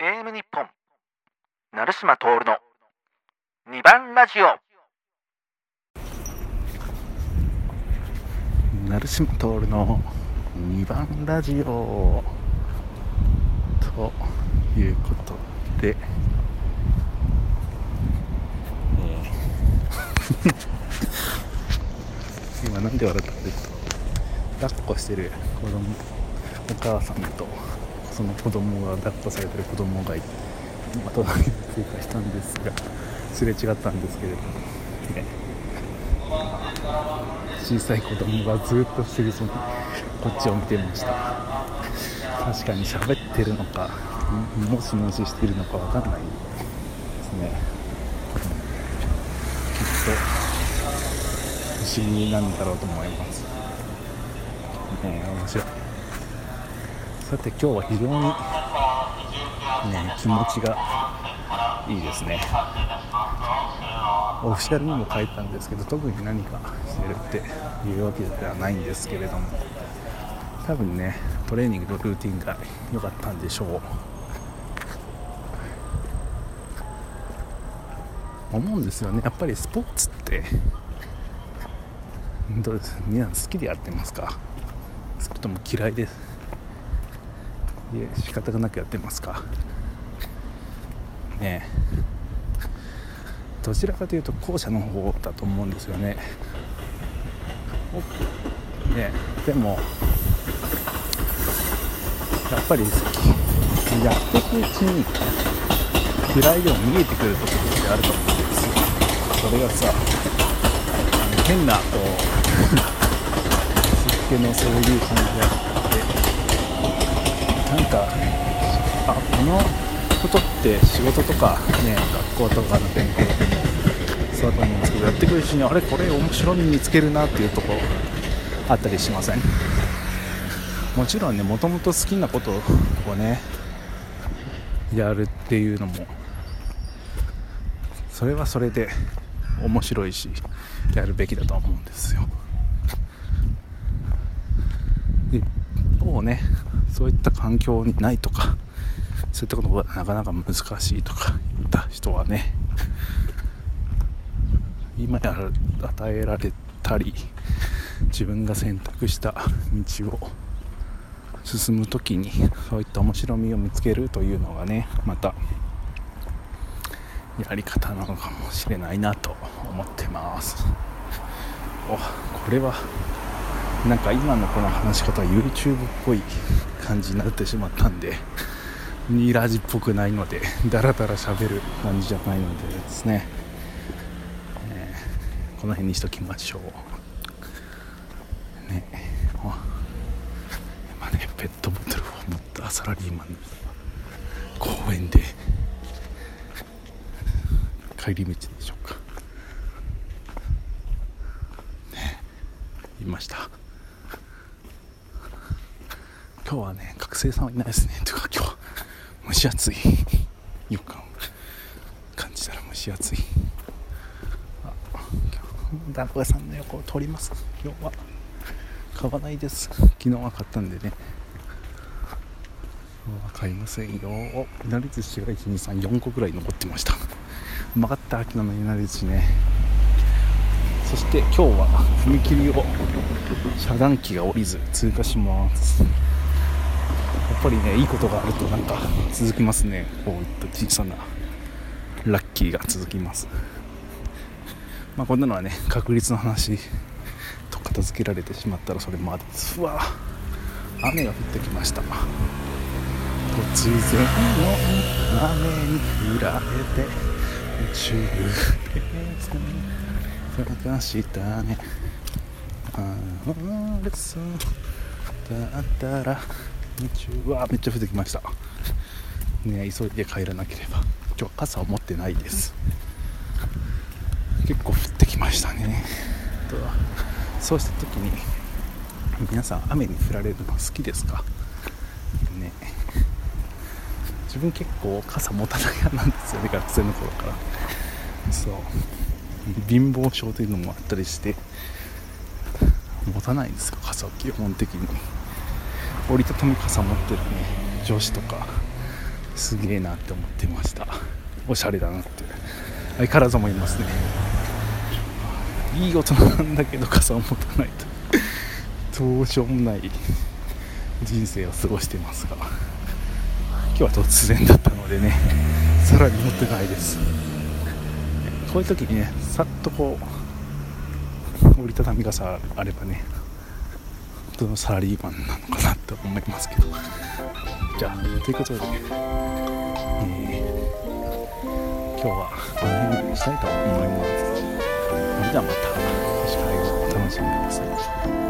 AM 日本。成島徹の2番ラジオ。成島徹の2番ラジオ。ということで、えー。今なんで笑ったかというと抱っこしてる子供お母さんと。その子供が抱っこされてる子供がいて今隣に追加したんですがすれ違ったんですけれども、ね、小さい子供がずっと不思議そうにこっちを見てました。確かに喋ってるのかもしもししてるのかわかんないですね。きっと不思議なんだろうと思います。ね面白い。さて今日は非常にね気持ちがいいですね。オフィシャルにも書いたんですけど特に何かしてるっていうわけではないんですけれども。多分ねトレーニングのルーティンが良かったんでしょう。思うんですよね。やっぱりスポーツってどうです？皆さん好きでやってますか？それとも嫌いです。いえ仕方がなくやってますか。ねえ。どちらかというと後者の方だと思うんですよね。ねでもやっぱりやっていくうちに嫌いでも見えてくるところってあると思うんですよ。それがさあの変なこう 湿気のそういう感じが。あってなんかあこのことって仕事とかね学校とかの勉強でもそうだと思うんですけどやっていくうちにあれこれ面白み見つけるなっていうとこあったりしません？もちろんねもともと好きなことをねやるっていうのもそれはそれで面白いしやるべきだと思うんですよ。一方ねそういった環境にないとかそういったことがなかなか難しいとか言った人はね今や与えられたり自分が選択した道を進む時にそういった面白みを見つけるというのがねまたやり方なのかもしれないなと思ってます。おこれはなんか今のこの話し方は YouTube っぽい感じになってしまったんでニラジっぽくないのでダラダラ喋る感じじゃないのでですね、えー、この辺にしときましょう。ね。あ今ねペットボトルを持ったサラリーマン公園で帰り道でしょうか。ねいました。今日はね学生さんはいないですね。というか今日蒸し暑い予感を感じたら蒸し暑いあ団子屋さんの横を通ります今日は買わないです。昨日は買ったんでね買いませんよいなり寿司が1234個ぐらい残ってましたうまかった昨日のいなり寿司ねそして今日は踏切を遮断機が降りず通過します。っぱりねいいことがあるとなんか続きますね。こういった小さなラッキーが続きます。まあこんなのはね確率の話と片付けられてしまったらそれもあです。うわ雨が降ってきました。突然の雨に降られて宇宙で探したねあれそうだったらうわめっちゃ降ってきました。ね急いで帰らなければ。今日傘を持ってないです。結構降ってきましたね。そうした時に皆さん雨に降られるの好きですか？ね。自分結構傘持たない派なんですよね学生の頃から。そう。貧乏症というのもあったりして持たないんですよ傘を基本的に。折りたたみ傘持ってるね。女子とか。すげえなって思ってました。おしゃれだなって。相変わらず思いますね。いい大人なんだけど傘を持たないと。どうしようもない。人生を過ごしてますが。今日は突然だったのでね。さらに持ってないです。こういう時にねさっとこう折りたたみ傘あればね当のサラリーマンなのかなと思いますけど。じゃあということで、えー今日はこの辺にしたいと思います。それではまた次回をお楽しみください。